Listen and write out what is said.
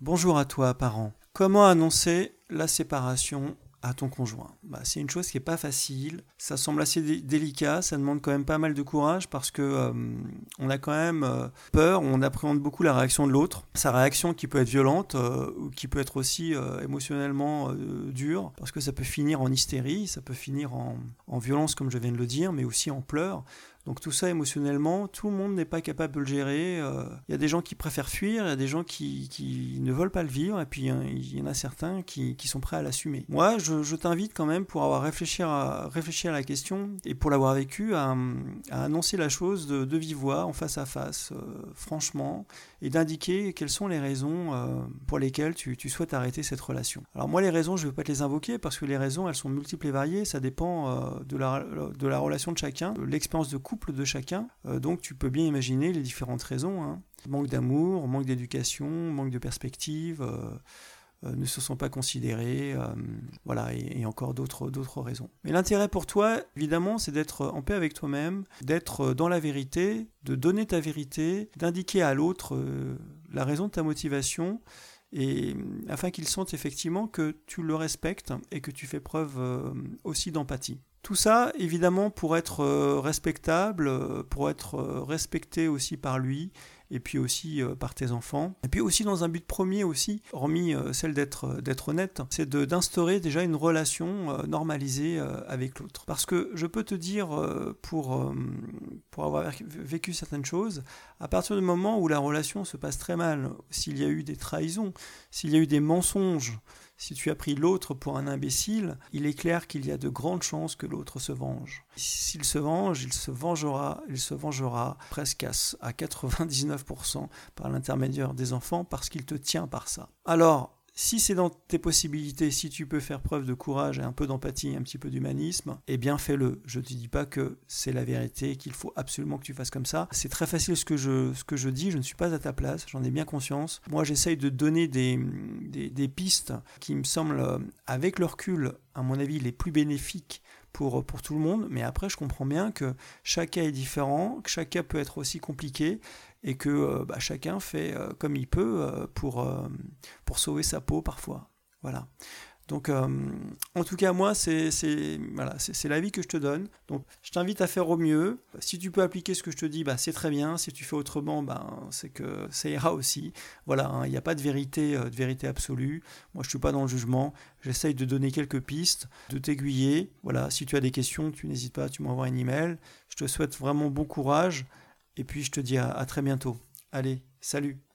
Bonjour à toi, parent. Comment annoncer la séparation à ton conjoint? Bah, C'est une chose qui n'est pas facile, ça semble assez délicat, ça demande quand même pas mal de courage parce que euh, on a quand même euh, peur, on appréhende beaucoup la réaction de l'autre, sa réaction qui peut être violente euh, ou qui peut être aussi émotionnellement dure parce que ça peut finir en hystérie, ça peut finir en, en violence comme je viens de le dire, mais aussi en pleurs. Donc tout ça émotionnellement, tout le monde n'est pas capable de le gérer. Euh, il y a des gens qui préfèrent fuir, il y a des gens qui, ne veulent pas le vivre, et puis il y en a certains qui, sont prêts à l'assumer. Moi, je, t'invite quand même, pour avoir réfléchi à, à la question, et pour l'avoir vécu, à, annoncer la chose de, vive voix, en face à face, euh, franchement, et d'indiquer quelles sont les raisons euh, pour lesquelles tu, souhaites arrêter cette relation. Alors moi, les raisons, je ne vais pas te les invoquer, parce que les raisons, elles sont multiples et variées, ça dépend de, la, de la relation de chacun, l'expérience de couple de chacun. Euh, donc tu peux bien imaginer les différentes raisons. Hein. Manque d'amour, manque d'éducation, manque de perspective. Euh, euh, ne se sont pas considérés, voilà, et, encore d'autres, raisons. Mais l'intérêt pour toi, évidemment, c'est d'être en paix avec toi-même, d'être dans la vérité, de donner ta vérité, d'indiquer à l'autre la raison de ta motivation, et afin qu'il sente effectivement que tu le respectes et que tu fais preuve aussi d'empathie. Tout ça, évidemment, pour être euh, respectable, euh, pour être euh, respecté aussi par lui, et puis aussi par tes enfants. Et puis aussi dans un but premier aussi, hormis celle d'être d'être honnête, c'est d'instaurer déjà une relation normalisée avec l'autre. Parce que je peux te dire, pour, pour avoir vécu certaines choses, à partir du moment où la relation se passe très mal, s'il y a eu des trahisons, s'il y a eu des mensonges, si tu as pris l'autre pour un imbécile, il est clair qu'il y a de grandes chances que l'autre se venge. S'il se venge, il se vengera, il se vengera presque à 99% par l'intermédiaire des enfants parce qu'il te tient par ça. Alors, si c'est dans tes possibilités, si tu peux faire preuve de courage et un peu d'empathie, un petit peu d'humanisme, eh bien fais-le. Je ne te dis pas que c'est la vérité, qu'il faut absolument que tu fasses comme ça. C'est très facile ce que, je, dis, je ne suis pas à ta place, j'en ai bien conscience. Moi j'essaye de donner des, des, pistes qui me semblent, avec le recul, à mon avis, les plus bénéfiques pour, pour, tout le monde, mais après je comprends bien que chaque cas est différent, que chaque cas peut être aussi compliqué, et que euh, bah, chacun fait euh, comme il peut euh, pour, pour sauver sa peau parfois. Voilà. Donc, en tout cas, moi, c'est voilà, l'avis que je te donne. Donc, je t'invite à faire au mieux. Si tu peux appliquer ce que je te dis, bah, c'est très bien. Si tu fais autrement, bah, c'est que ça ira aussi. Voilà, hein, il n'y a pas de vérité, de vérité absolue. Moi, je ne suis pas dans le jugement. J'essaye de donner quelques pistes, de t'aiguiller. Voilà, si tu as des questions, tu n'hésites pas, tu m'envoies un email. Je te souhaite vraiment bon courage. Et puis je te dis à très bientôt. Allez, salut